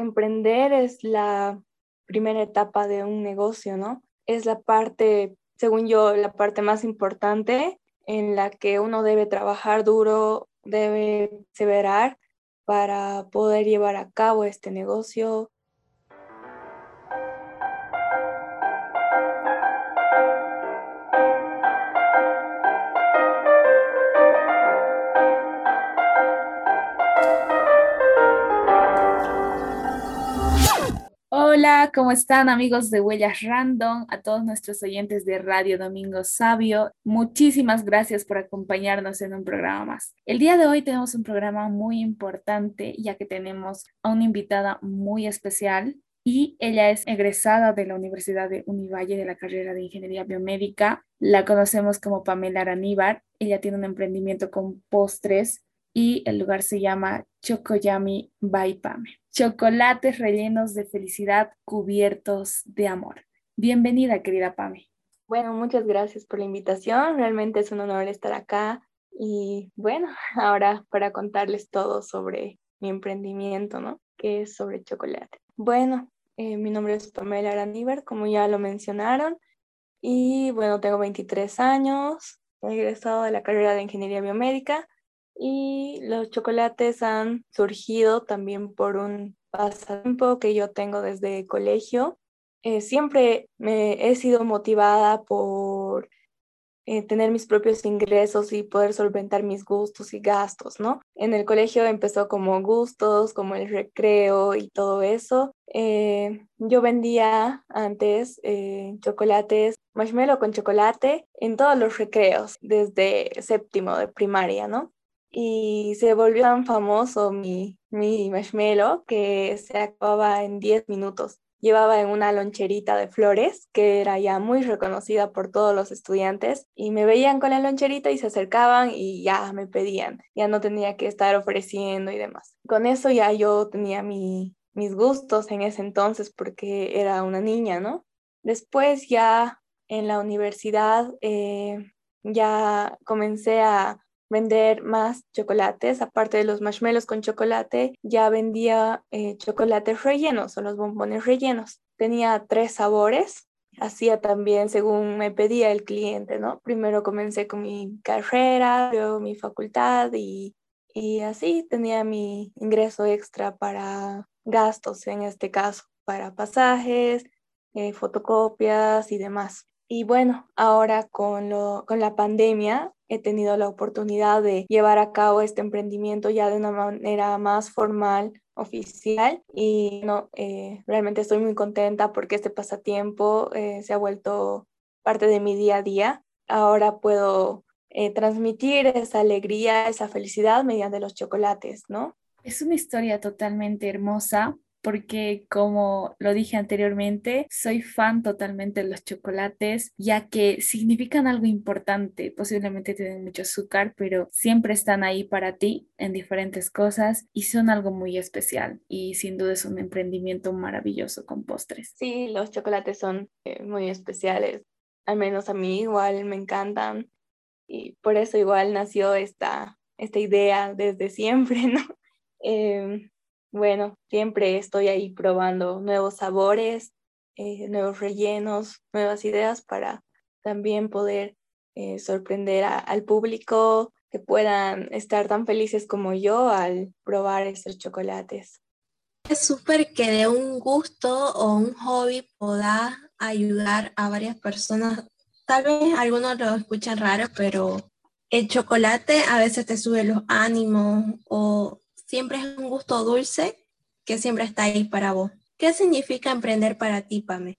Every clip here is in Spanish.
emprender es la primera etapa de un negocio, ¿no? Es la parte, según yo, la parte más importante en la que uno debe trabajar duro, debe perseverar para poder llevar a cabo este negocio, Hola, ¿cómo están amigos de Huellas Random? A todos nuestros oyentes de Radio Domingo Sabio, muchísimas gracias por acompañarnos en un programa más. El día de hoy tenemos un programa muy importante ya que tenemos a una invitada muy especial y ella es egresada de la Universidad de Univalle de la carrera de Ingeniería Biomédica. La conocemos como Pamela Araníbar. Ella tiene un emprendimiento con postres y el lugar se llama Chocoyami by Pame. Chocolates rellenos de felicidad cubiertos de amor. Bienvenida, querida Pame. Bueno, muchas gracias por la invitación. Realmente es un honor estar acá. Y bueno, ahora para contarles todo sobre mi emprendimiento, ¿no? Que es sobre chocolate. Bueno, eh, mi nombre es Pamela Araníver, como ya lo mencionaron. Y bueno, tengo 23 años. He egresado de la carrera de Ingeniería Biomédica y los chocolates han surgido también por un pasatiempo que yo tengo desde colegio. Eh, siempre me he sido motivada por eh, tener mis propios ingresos y poder solventar mis gustos y gastos, ¿no? En el colegio empezó como gustos, como el recreo y todo eso. Eh, yo vendía antes chocolates, marshmallow con chocolate en todos los recreos, desde séptimo de primaria, ¿no? Y se volvió tan famoso mi, mi marshmallow que se acababa en 10 minutos. Llevaba en una loncherita de flores que era ya muy reconocida por todos los estudiantes y me veían con la loncherita y se acercaban y ya me pedían. Ya no tenía que estar ofreciendo y demás. Con eso ya yo tenía mi, mis gustos en ese entonces porque era una niña, ¿no? Después ya en la universidad eh, ya comencé a vender más chocolates, aparte de los marshmallows con chocolate, ya vendía eh, chocolates rellenos o los bombones rellenos. Tenía tres sabores, hacía también según me pedía el cliente, ¿no? Primero comencé con mi carrera, luego mi facultad y, y así tenía mi ingreso extra para gastos, en este caso, para pasajes, eh, fotocopias y demás. Y bueno, ahora con, lo, con la pandemia he tenido la oportunidad de llevar a cabo este emprendimiento ya de una manera más formal, oficial y no, eh, realmente estoy muy contenta porque este pasatiempo eh, se ha vuelto parte de mi día a día. Ahora puedo eh, transmitir esa alegría, esa felicidad mediante los chocolates, ¿no? Es una historia totalmente hermosa porque como lo dije anteriormente, soy fan totalmente de los chocolates, ya que significan algo importante, posiblemente tienen mucho azúcar, pero siempre están ahí para ti en diferentes cosas y son algo muy especial y sin duda es un emprendimiento maravilloso con postres. Sí, los chocolates son eh, muy especiales, al menos a mí igual me encantan y por eso igual nació esta, esta idea desde siempre, ¿no? Em, bueno, siempre estoy ahí probando nuevos sabores, eh, nuevos rellenos, nuevas ideas para también poder eh, sorprender al público, que puedan estar tan felices como yo al probar estos chocolates. Es súper que de un gusto o un hobby pueda ayudar a varias personas. Tal vez algunos lo escuchan raro, pero el chocolate a veces te sube los ánimos o siempre es un gusto dulce que siempre está ahí para vos. ¿Qué significa emprender para ti, Pame?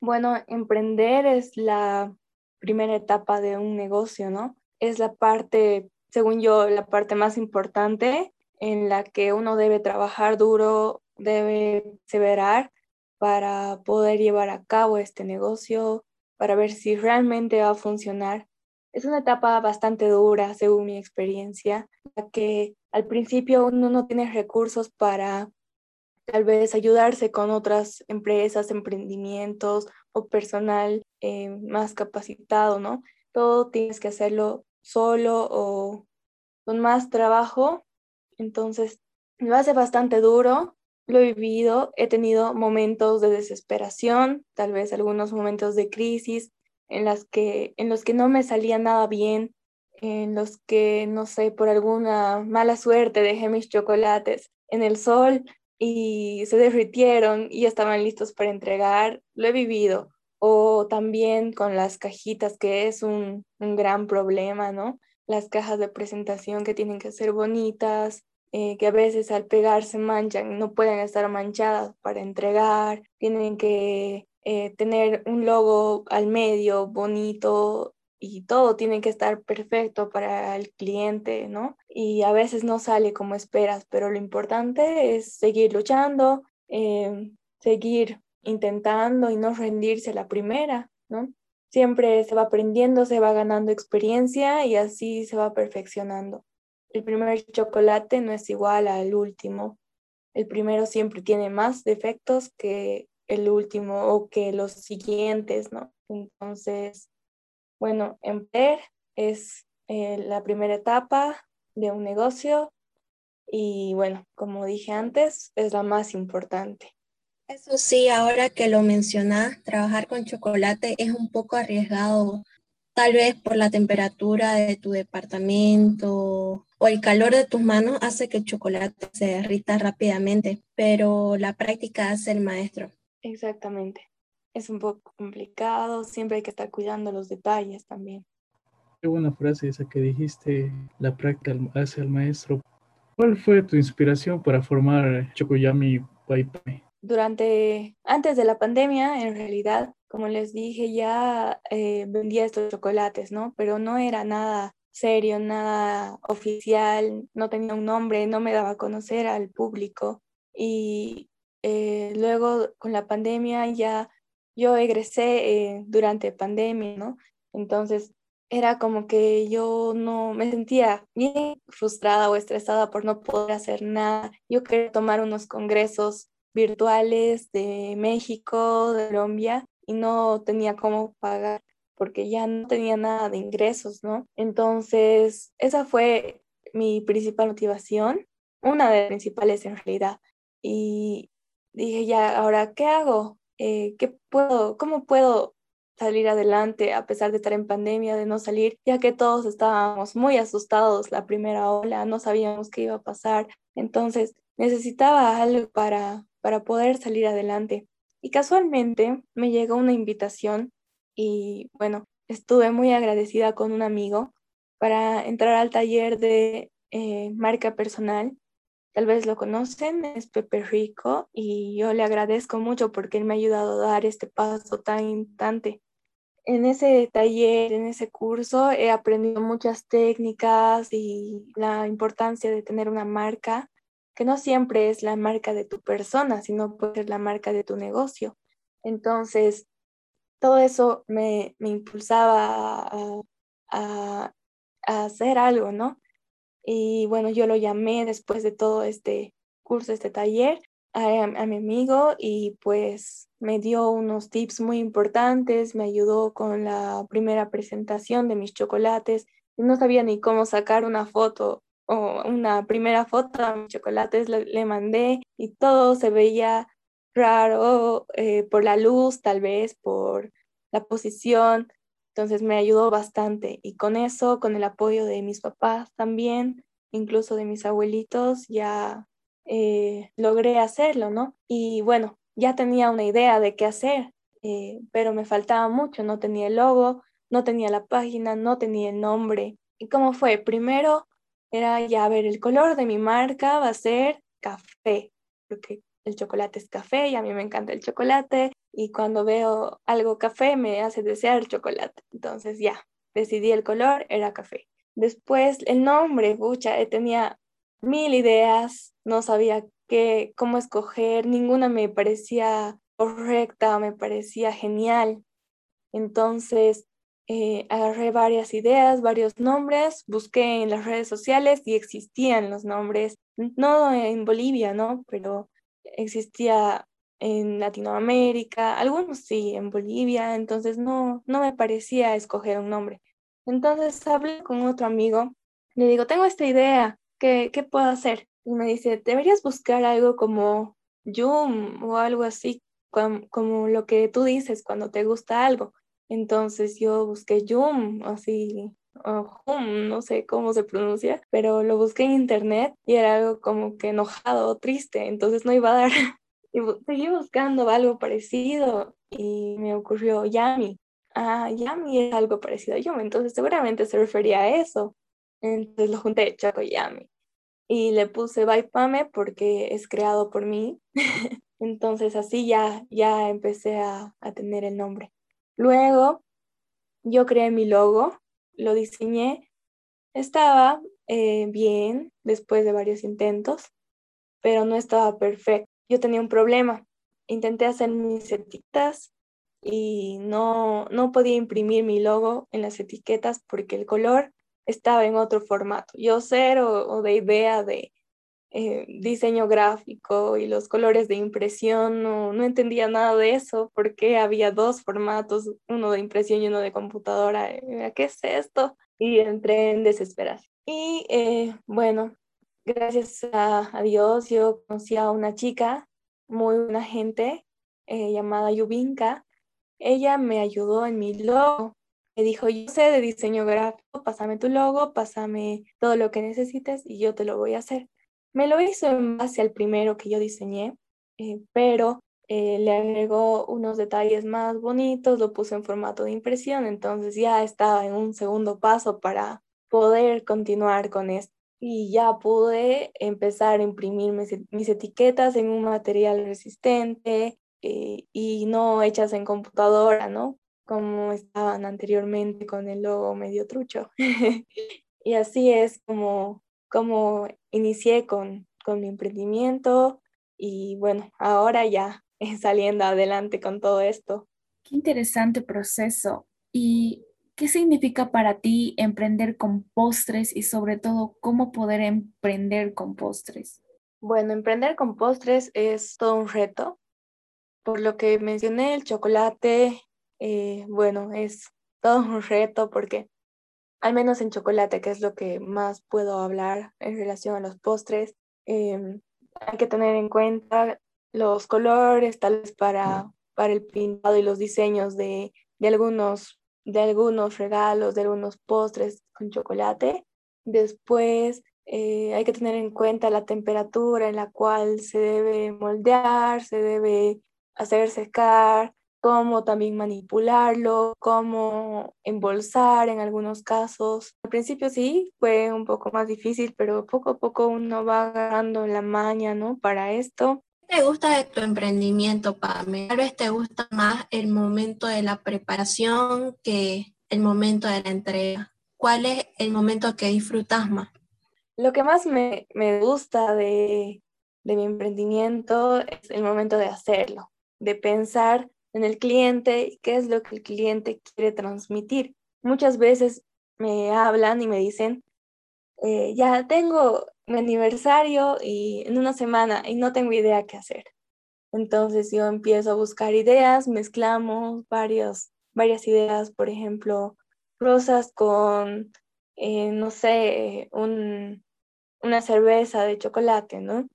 Bueno, emprender es la primera etapa de un negocio, ¿no? Es la parte, según yo, la parte más importante en la que uno debe trabajar duro, debe perseverar para poder llevar a cabo este negocio, para ver si realmente va a funcionar. Es una etapa bastante dura, según mi experiencia, ya que al principio uno no tiene recursos para tal vez ayudarse con otras empresas, emprendimientos o personal eh, más capacitado, ¿no? Todo tienes que hacerlo solo o con más trabajo. Entonces, lo hace bastante duro, lo he vivido, he tenido momentos de desesperación, tal vez algunos momentos de crisis en, las que, en los que no me salía nada bien, en los que, no sé, por alguna mala suerte dejé mis chocolates en el sol y se derritieron y estaban listos para entregar, lo he vivido. O también con las cajitas, que es un, un gran problema, ¿no? Las cajas de presentación que tienen que ser bonitas, eh, que a veces al pegar se manchan, no pueden estar manchadas para entregar, tienen que eh, tener un logo al medio bonito y todo tiene que estar perfecto para el cliente, ¿no? Y a veces no sale como esperas, pero lo importante es seguir luchando, em, seguir intentando y no rendirse a la primera, ¿no? Siempre se va aprendiendo, se va ganando experiencia y así se va perfeccionando. El primer chocolate no es igual al último. El primero siempre tiene más defectos que el último o que los siguientes, ¿no? Entonces, bueno, emprender es eh, la primera etapa de un negocio y bueno, como dije antes, es la más importante. Eso sí, ahora que lo mencionas, trabajar con chocolate es un poco arriesgado, tal vez por la temperatura de tu departamento o el calor de tus manos hace que el chocolate se derrita rápidamente, pero la práctica hace el maestro. Exactamente. Es un poco complicado, siempre hay que estar cuidando los detalles también. Qué buena frase esa que dijiste, la práctica hace al maestro. ¿Cuál fue tu inspiración para formar Chocoyami Paipai? Durante, antes de la pandemia, en realidad, como les dije, ya eh, vendía estos chocolates, ¿no? Pero no era nada serio, nada oficial, no tenía un nombre, no me daba a conocer al público. Y eh, luego con la pandemia ya yo egresé eh, durante pandemia, ¿no? Entonces era como que yo no me sentía bien frustrada o estresada por no poder hacer nada. Yo quería tomar unos congresos virtuales de México, de Colombia, y no tenía cómo pagar porque ya no tenía nada de ingresos, ¿no? Entonces, esa fue mi principal motivación, una de las principales en realidad. Y dije, ya, ahora, ¿qué hago? Eh, ¿Qué puedo, cómo puedo salir adelante a pesar de estar en pandemia, de no salir, ya que todos estábamos muy asustados la primera ola, no sabíamos qué iba a pasar. Entonces, necesitaba algo para, para poder salir adelante. Y casualmente me llegó una invitación y bueno, estuve muy agradecida con un amigo para entrar al taller de eh, marca personal. Tal vez lo conocen, es Pepe Rico y yo le agradezco mucho porque él me ha ayudado a dar este paso tan importante. En ese taller, en ese curso, he aprendido muchas técnicas y la importancia de tener una marca, que no siempre es la marca de tu persona, sino puede ser la marca de tu negocio. Entonces, todo eso me, impulsaba a, hacer algo, ¿no? Y bueno, yo lo llamé después de todo este curso, este taller, a, mi amigo y pues me dio unos tips muy importantes, me ayudó con la primera presentación de mis chocolates. No sabía ni cómo sacar una foto o una primera foto a mis chocolates, le mandé y todo se veía raro eh, por la luz, tal vez por la posición. Entonces me ayudó bastante y con eso, con el apoyo de mis papás también, incluso de mis abuelitos, ya eh, logré hacerlo, ¿no? Y bueno, ya tenía una idea de qué hacer, eh, pero me faltaba mucho, no tenía el logo, no tenía la página, no tenía el nombre. ¿Y cómo fue? Primero era ya ver el color de mi marca va a ser café, porque el chocolate es café y a mí me encanta el chocolate y cuando veo algo café me hace desear chocolate. Entonces ya, decidí el color, era café. Después el nombre, pucha, eh, tenía mil ideas, no sabía qué, cómo escoger, ninguna me parecía correcta, me parecía genial. Entonces eh, agarré varias ideas, varios nombres, busqué en las redes sociales y existían los nombres, no en Bolivia, ¿no? Pero existía en Latinoamérica, algunos sí, en Bolivia, entonces no, no me parecía escoger un nombre. Entonces hablé con otro amigo, le digo, tengo esta idea, ¿qué, qué puedo hacer? Y me dice, deberías buscar algo como Yum o algo así, como, lo que tú dices cuando te gusta algo. Entonces yo busqué Yum, así, o Hum, no sé cómo se pronuncia, pero lo busqué en internet y era algo como que enojado o triste, entonces no iba a dar. Y seguí buscando algo parecido y me ocurrió Yami. Ah, Yami es algo parecido a Yum, entonces seguramente se refería a eso. Entonces lo junté Choco Yami y le puse Baipame porque es creado por mí. Entonces así ya, ya empecé a, tener el nombre. Luego yo creé mi logo, lo diseñé, estaba eh, bien después de varios intentos, pero no estaba perfecto. Yo tenía un problema. Intenté hacer mis etiquetas y no, no podía imprimir mi logo en las etiquetas porque el color estaba en otro formato. Yo cero o de idea de eh, diseño gráfico y los colores de impresión, no, no entendía nada de eso, porque había dos formatos, uno de impresión y uno de computadora. ¿Qué es esto? Y entré en desesperación. Y eh, bueno, gracias a, Dios yo conocí a una chica, muy buena gente, llamada Yubinka. Ella me ayudó en mi logo me dijo, yo sé de diseño gráfico, pásame tu logo, pásame todo lo que necesites y yo te lo voy a hacer. Me lo hizo en base al primero que yo diseñé, eh, pero eh, le agregó unos detalles más bonitos, lo puso en formato de impresión, entonces ya estaba en un segundo paso para poder continuar con esto. Y ya pude empezar a imprimir mis, etiquetas en un material resistente eh, y no hechas en computadora, ¿no? como estaban anteriormente con el logo medio trucho. y así es como, como inicié con, con mi emprendimiento y bueno, ahora ya saliendo adelante con todo esto. Qué interesante proceso. ¿Y qué significa para ti emprender con postres y sobre todo cómo poder emprender con postres? Bueno, emprender con postres es todo un reto. Por lo que mencioné, el chocolate eh, bueno, es todo un reto porque al menos en chocolate, que es lo que más puedo hablar en relación a los postres, em, hay que tener en cuenta los colores, tal vez para, para el pintado y los diseños de, de, algunos, de algunos regalos, de algunos postres con chocolate. Después eh, hay que tener en cuenta la temperatura en la cual se debe moldear, se debe hacer secar, cómo también manipularlo, cómo embolsar en algunos casos. Al principio sí, fue un poco más difícil, pero poco a poco uno va agarrando la maña, ¿no? Para esto. ¿Qué te gusta de tu emprendimiento, Pame? Tal vez te gusta más el momento de la preparación que el momento de la entrega. ¿Cuál es el momento que disfrutas más? Lo que más me, me gusta de, de mi emprendimiento es el momento de hacerlo, de pensar en el cliente y qué es lo que el cliente quiere transmitir. Muchas veces me hablan y me dicen, eh, ya tengo mi aniversario y en una semana y no tengo idea qué hacer. Entonces yo empiezo a buscar ideas, mezclamos varios, varias ideas, por ejemplo, rosas con, eh, no sé, un, una cerveza de chocolate, ¿no?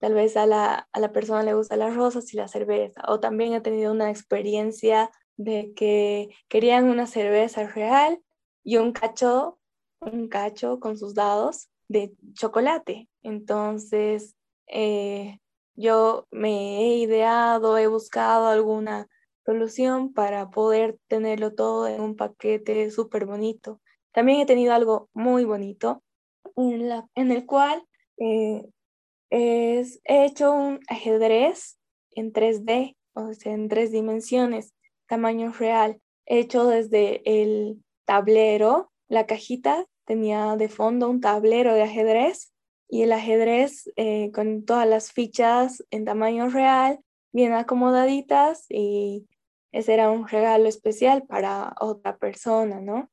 Tal vez a la, a la persona le gusta las rosas y la cerveza. O también he tenido una experiencia de que querían una cerveza real y un cacho, un cacho con sus dados de chocolate. Entonces, eh, yo me he ideado, he buscado alguna solución para poder tenerlo todo en un paquete súper bonito. También he tenido algo muy bonito en, la, en el cual eh, es, he hecho un ajedrez en 3D, o sea, en tres dimensiones, tamaño real, hecho desde el tablero, la cajita tenía de fondo un tablero de ajedrez y el ajedrez eh, con todas las fichas en tamaño real, bien acomodaditas y ese era un regalo especial para otra persona, ¿no?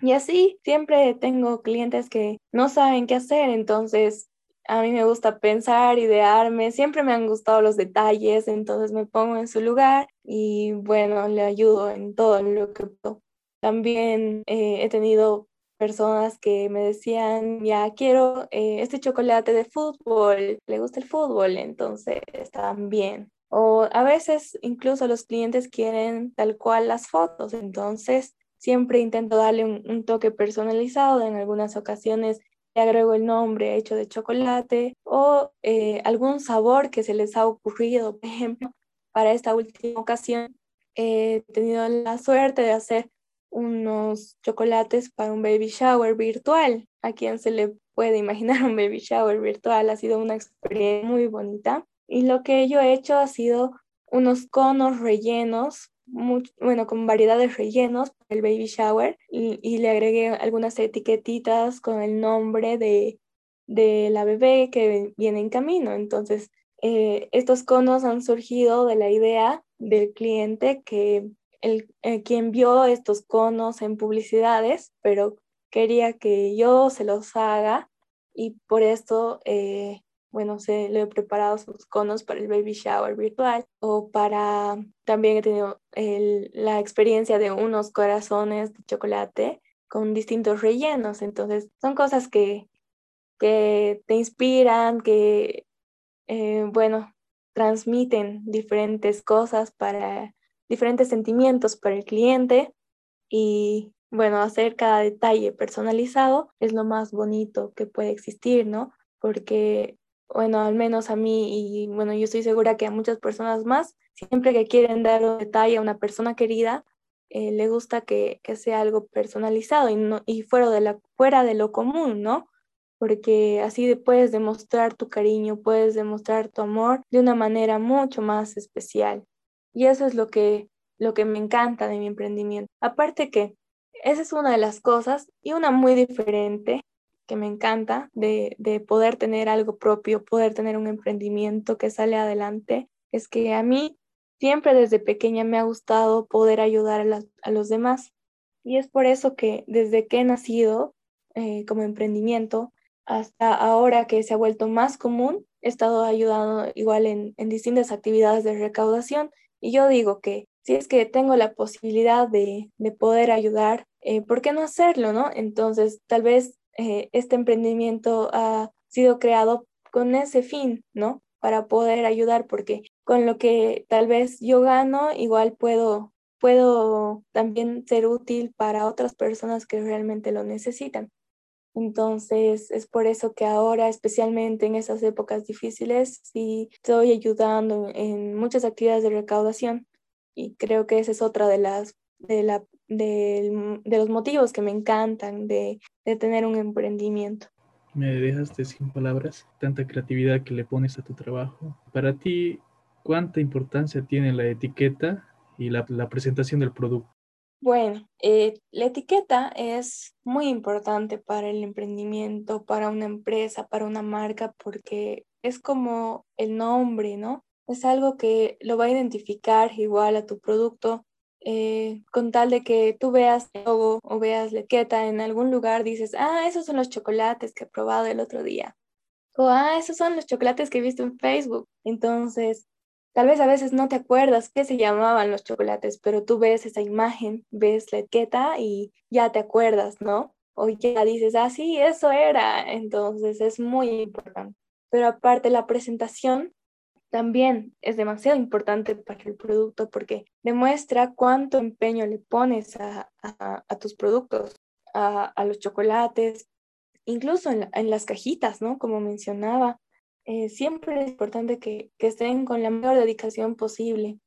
Y así siempre tengo clientes que no saben qué hacer, entonces a mí me gusta pensar, idearme, siempre me han gustado los detalles, entonces me pongo en su lugar y bueno, le ayudo en todo lo que puedo. También eh, he tenido personas que me decían, ya quiero eh, este chocolate de fútbol, le gusta el fútbol, entonces también. O a veces incluso los clientes quieren tal cual las fotos, entonces siempre intento darle un, toque personalizado. En algunas ocasiones le agrego el nombre hecho de chocolate o eh, algún sabor que se les ha ocurrido. Por ejemplo, para esta última ocasión he tenido la suerte de hacer unos chocolates para un baby shower virtual. ¿A quien se le puede imaginar un baby shower virtual? Ha sido una experiencia muy bonita. Y lo que yo he hecho ha sido unos conos rellenos, bueno, con variedades rellenos para el baby shower y, le agregué algunas etiquetitas con el nombre de, de la bebé que viene en camino. Entonces, eh, estos conos han surgido de la idea del cliente que el, eh, quien vio estos conos en publicidades, pero quería que yo se los haga y por esto eh, bueno, se le he preparado sus conos para el baby shower virtual o para, también he tenido la experiencia de unos corazones de chocolate con distintos rellenos. Entonces, son cosas que, que te inspiran, que, eh, bueno, transmiten diferentes cosas para, diferentes sentimientos para el cliente y, bueno, hacer cada detalle personalizado es lo más bonito que puede existir, ¿no? Porque bueno, al menos a mí y bueno, yo estoy segura que a muchas personas más, siempre que quieren dar un detalle a una persona querida, eh, le gusta que, que, sea algo personalizado y, no, y fuera, de la, fuera de lo común, ¿no? Porque así puedes demostrar tu cariño, puedes demostrar tu amor de una manera mucho más especial. Y eso es lo que, lo que me encanta de mi emprendimiento. Aparte que esa es una de las cosas y una muy diferente que me encanta de, poder tener algo propio, poder tener un emprendimiento que sale adelante, es que a mí siempre desde pequeña me ha gustado poder ayudar a, los demás. Y es por eso que desde que he nacido eh, como emprendimiento hasta ahora que se ha vuelto más común, he estado ayudando igual en, distintas actividades de recaudación. Y yo digo que si es que tengo la posibilidad de, poder ayudar, eh, ¿por qué no hacerlo, no? Entonces, tal vez eh, este emprendimiento ha sido creado con ese fin, ¿no? Para poder ayudar, porque con lo que tal vez yo gano, igual puedo, puedo también ser útil para otras personas que realmente lo necesitan. Entonces, es por eso que ahora, especialmente en esas épocas difíciles, sí estoy ayudando en muchas actividades de recaudación y creo que esa es otra de las de la de, los motivos que me encantan de, tener un emprendimiento. Me dejaste sin palabras, tanta creatividad que le pones a tu trabajo. Para ti, ¿cuánta importancia tiene la etiqueta y la, presentación del producto? Bueno, eh, la etiqueta es muy importante para el emprendimiento, para una empresa, para una marca, porque es como el nombre, ¿no? Es algo que lo va a identificar igual a tu producto eh, con tal de que tú veas el logo o veas la etiqueta en algún lugar, dices, ah, esos son los chocolates que he probado el otro día. O, ah, esos son los chocolates que he visto en Facebook. Entonces, tal vez a veces no te acuerdas qué se llamaban los chocolates, pero tú ves esa imagen, ves la etiqueta y ya te acuerdas, ¿no? O ya dices, ah, sí, eso era. Entonces, es muy importante. Pero aparte, la presentación también es demasiado importante para el producto porque demuestra cuánto empeño le pones a, tus productos, a, los chocolates, incluso en, las cajitas, ¿no? Como mencionaba, eh, siempre es importante que, estén con la mayor dedicación posible,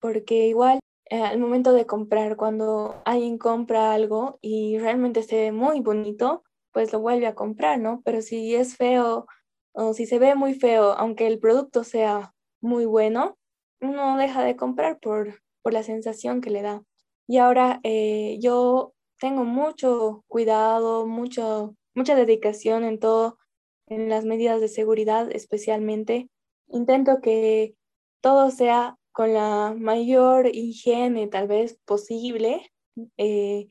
porque igual eh, al momento de comprar, cuando alguien compra algo y realmente se ve muy bonito, pues lo vuelve a comprar, ¿no? Pero si es feo o si se ve muy feo, aunque el producto sea muy bueno, uno deja de comprar por, por la sensación que le da. Y ahora eh, yo tengo mucho cuidado, mucho, mucha dedicación en todo, en las medidas de seguridad especialmente. Intento que todo sea con la mayor higiene tal vez posible. Eh,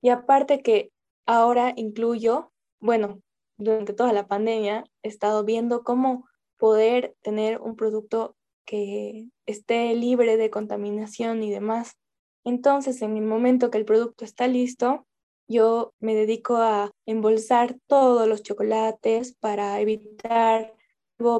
y aparte que ahora incluyo, bueno, durante toda la pandemia he estado viendo cómo poder tener un producto que esté libre de contaminación y demás. Entonces, en el momento que el producto está listo, yo me dedico a embolsar todos los chocolates para evitar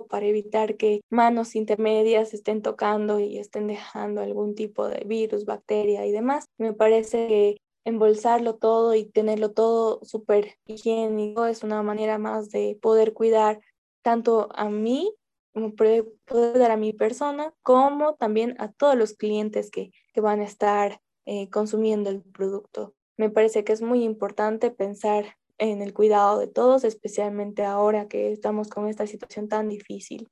para evitar que manos intermedias estén tocando y estén dejando algún tipo de virus, bacteria y demás. Me parece que embolsarlo todo y tenerlo todo súper higiénico es una manera más de poder cuidar tanto a mí, como poder dar a mi persona, como también a todos los clientes que, que van a estar eh, consumiendo el producto. Me parece que es muy importante pensar en el cuidado de todos, especialmente ahora que estamos con esta situación tan difícil.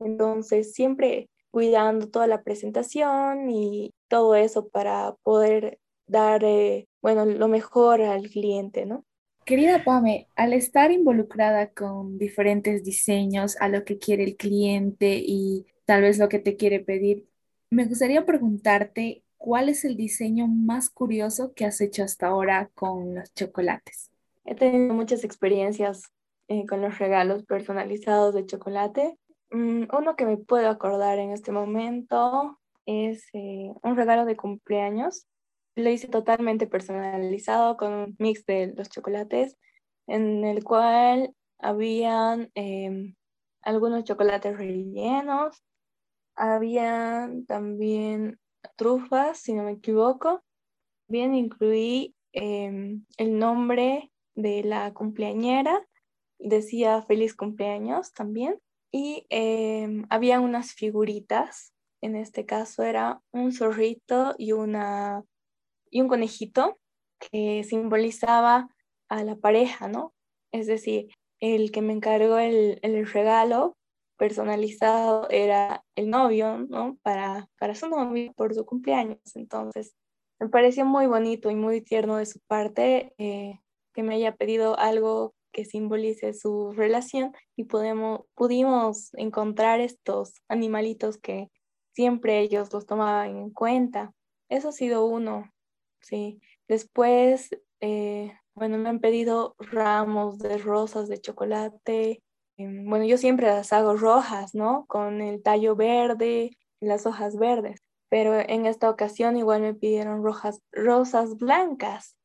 Entonces, siempre cuidando toda la presentación y todo eso para poder dar, eh, bueno, lo mejor al cliente, ¿no? Querida Pame, al estar involucrada con diferentes diseños, a lo que quiere el cliente y tal vez lo que te quiere pedir, me gustaría preguntarte cuál es el diseño más curioso que has hecho hasta ahora con los chocolates. He tenido muchas experiencias eh, con los regalos personalizados de chocolate. Mm, uno que me puedo acordar en este momento es eh, un regalo de cumpleaños. Lo hice totalmente personalizado con un mix de los chocolates, en el cual habían em, algunos chocolates rellenos, habían también trufas, si no me equivoco. Bien, incluí em, el nombre de la cumpleañera, decía feliz cumpleaños también, y em, había unas figuritas, en este caso era un zorrito y, una, y un conejito que simbolizaba a la pareja, ¿no? Es decir, el que me encargó el, el regalo personalizado era el novio, ¿no? Para, para su novio por su cumpleaños. Entonces, me pareció muy bonito y muy tierno de su parte eh, que me haya pedido algo que simbolice su relación y podemos, pudimos encontrar estos animalitos que siempre ellos los tomaban en cuenta. Eso ha sido uno, sí. Después, eh, bueno, me han pedido ramos de rosas de chocolate. Em, bueno, yo siempre las hago rojas, ¿no? Con el tallo verde las hojas verdes. Pero en esta ocasión igual me pidieron rojas, rosas blancas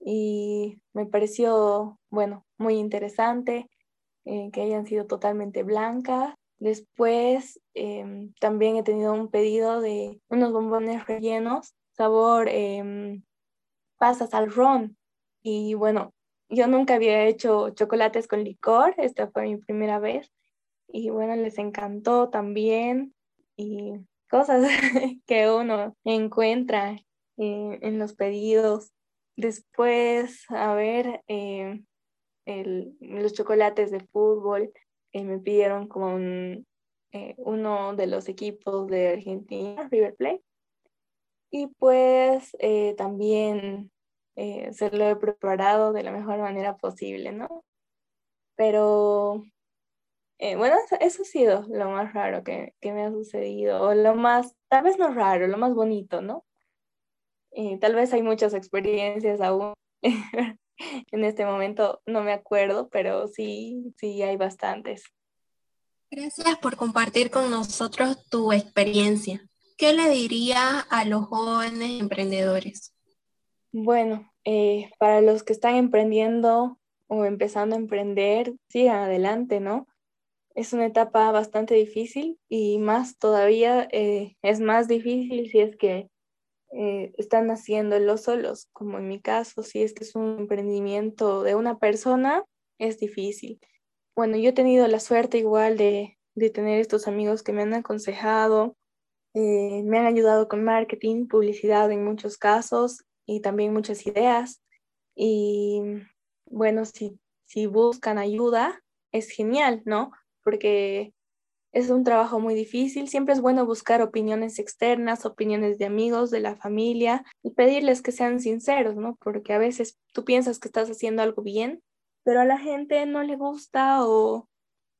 y me pareció, bueno, muy interesante eh, que hayan sido totalmente blancas. Después em, también he tenido un pedido de unos bombones rellenos, sabor em, pasas al ron. Y bueno, yo nunca había hecho chocolates con licor, esta fue mi primera vez. Y bueno, les encantó también. Y cosas que uno encuentra eh, en los pedidos. Después, a ver, eh, los chocolates de fútbol eh, me pidieron eh, uno de los equipos de Argentina, River Plate. Y pues también se lo he preparado de la mejor manera posible, ¿no? Pero bueno, eso, ha sido lo más raro que, que me ha sucedido, o lo más, tal vez no raro, lo más bonito, ¿no? tal vez hay muchas experiencias aún. en este momento no me acuerdo, pero sí, sí hay bastantes. Gracias por compartir con nosotros tu experiencia. ¿Qué le diría a los jóvenes emprendedores? Bueno, eh, para los que están emprendiendo o empezando a emprender, sigan adelante, ¿no? Es una etapa bastante difícil y más todavía eh, es más difícil si es que eh, están haciéndolo solos, como en mi caso, si es que es un emprendimiento de una persona, es difícil. Bueno, yo he tenido la suerte igual de, de tener estos amigos que me han aconsejado, eh, me han ayudado con marketing, publicidad en muchos casos y también muchas ideas. Y bueno, si, si buscan ayuda, es genial, ¿no? Porque es un trabajo muy difícil, siempre es bueno buscar opiniones externas, opiniones de amigos, de la familia y pedirles que sean sinceros, ¿no? Porque a veces tú piensas que estás haciendo algo bien, pero a la gente no le gusta o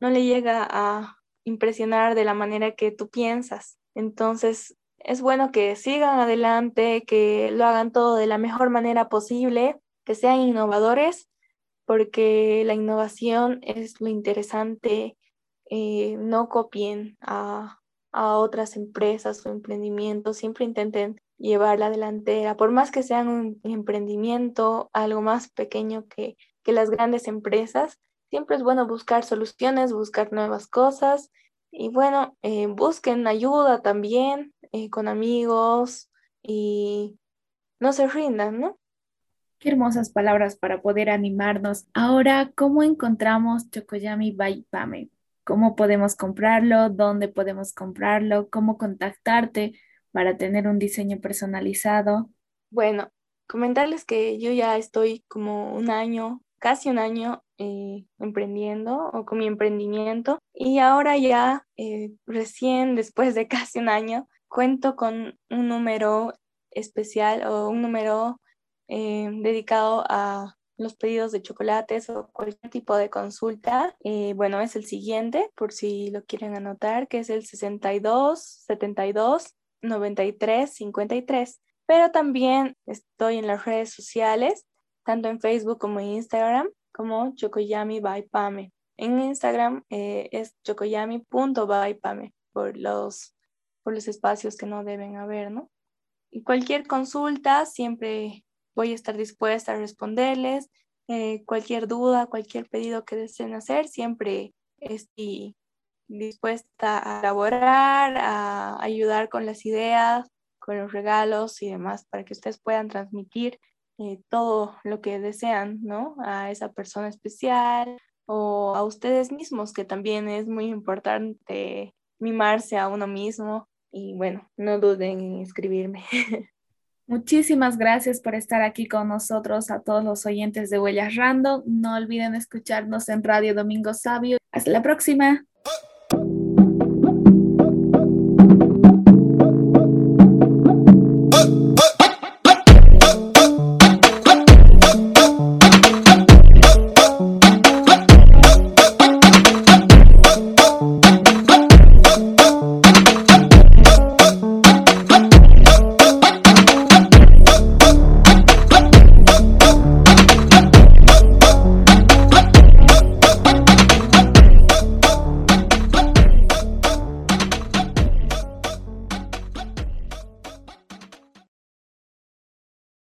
no le llega a impresionar de la manera que tú piensas. Entonces, es bueno que sigan adelante, que lo hagan todo de la mejor manera posible, que sean innovadores, porque la innovación es lo interesante eh, no copien a, a otras empresas o emprendimientos, siempre intenten llevar la delantera, por más que sean un emprendimiento algo más pequeño que, que las grandes empresas, siempre es bueno buscar soluciones, buscar nuevas cosas y bueno, eh, busquen ayuda también eh, con amigos y no se rindan, ¿no? Qué hermosas palabras para poder animarnos. Ahora, ¿cómo encontramos Chocoyami by Pame? ¿Cómo podemos comprarlo? ¿Dónde podemos comprarlo? ¿Cómo contactarte para tener un diseño personalizado? Bueno, comentarles que yo ya estoy como un año, casi un año eh, emprendiendo o con mi emprendimiento y ahora ya eh, recién después de casi un año cuento con un número especial o un número eh, dedicado a los pedidos de chocolates o cualquier tipo de consulta. bueno, es el siguiente, por si lo quieren anotar, que es el 62 72 93 53. Pero también estoy en las redes sociales, tanto en Facebook como en Instagram, como Chocoyami by Pame. En Instagram eh, es chocoyami.bypame por los, por los espacios que no deben haber, ¿no? Y cualquier consulta, siempre voy a estar dispuesta a responderles. Eh, cualquier duda, cualquier pedido que deseen hacer, siempre estoy dispuesta a elaborar, a ayudar con las ideas, con los regalos y demás, para que ustedes puedan transmitir eh, todo lo que desean, ¿no? A esa persona especial o a ustedes mismos, que también es muy importante mimarse a uno mismo. Y bueno, no duden en escribirme. Muchísimas gracias por estar aquí con nosotros, a todos los oyentes de Huellas Random. No olviden escucharnos en Radio Domingo Sabio. Hasta la próxima.